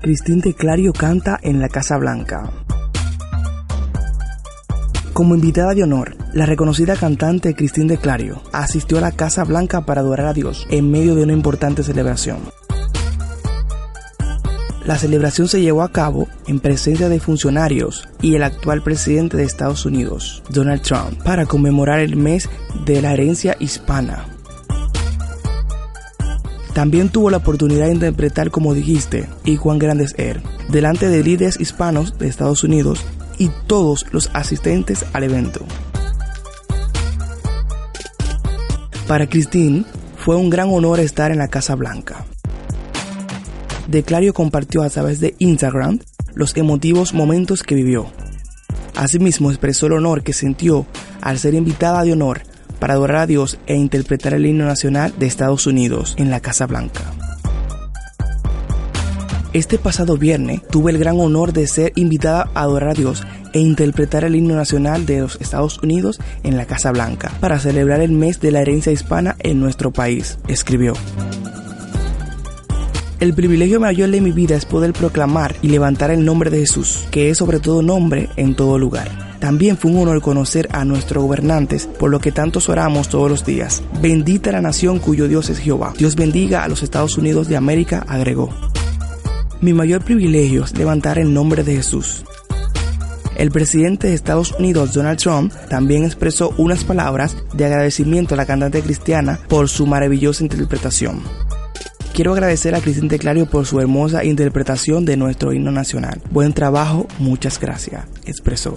Cristín de Clario canta en la Casa Blanca. Como invitada de honor, la reconocida cantante Cristín de Clario asistió a la Casa Blanca para adorar a Dios en medio de una importante celebración. La celebración se llevó a cabo en presencia de funcionarios y el actual presidente de Estados Unidos, Donald Trump, para conmemorar el mes de la herencia hispana. También tuvo la oportunidad de interpretar, como dijiste, y Juan Grandes Air, delante de líderes hispanos de Estados Unidos y todos los asistentes al evento. Para Christine fue un gran honor estar en la Casa Blanca. De Clario compartió a través de Instagram los emotivos momentos que vivió. Asimismo expresó el honor que sintió al ser invitada de honor para adorar a Dios e interpretar el himno nacional de Estados Unidos en la Casa Blanca. Este pasado viernes tuve el gran honor de ser invitada a adorar a Dios e interpretar el himno nacional de los Estados Unidos en la Casa Blanca para celebrar el mes de la herencia hispana en nuestro país, escribió. El privilegio mayor de mi vida es poder proclamar y levantar el nombre de Jesús, que es sobre todo nombre en todo lugar. También fue un honor conocer a nuestros gobernantes, por lo que tantos oramos todos los días. Bendita la nación cuyo Dios es Jehová. Dios bendiga a los Estados Unidos de América, agregó. Mi mayor privilegio es levantar el nombre de Jesús. El presidente de Estados Unidos, Donald Trump, también expresó unas palabras de agradecimiento a la cantante cristiana por su maravillosa interpretación. Quiero agradecer a Cristín Teclario por su hermosa interpretación de nuestro himno nacional. Buen trabajo, muchas gracias, expresó.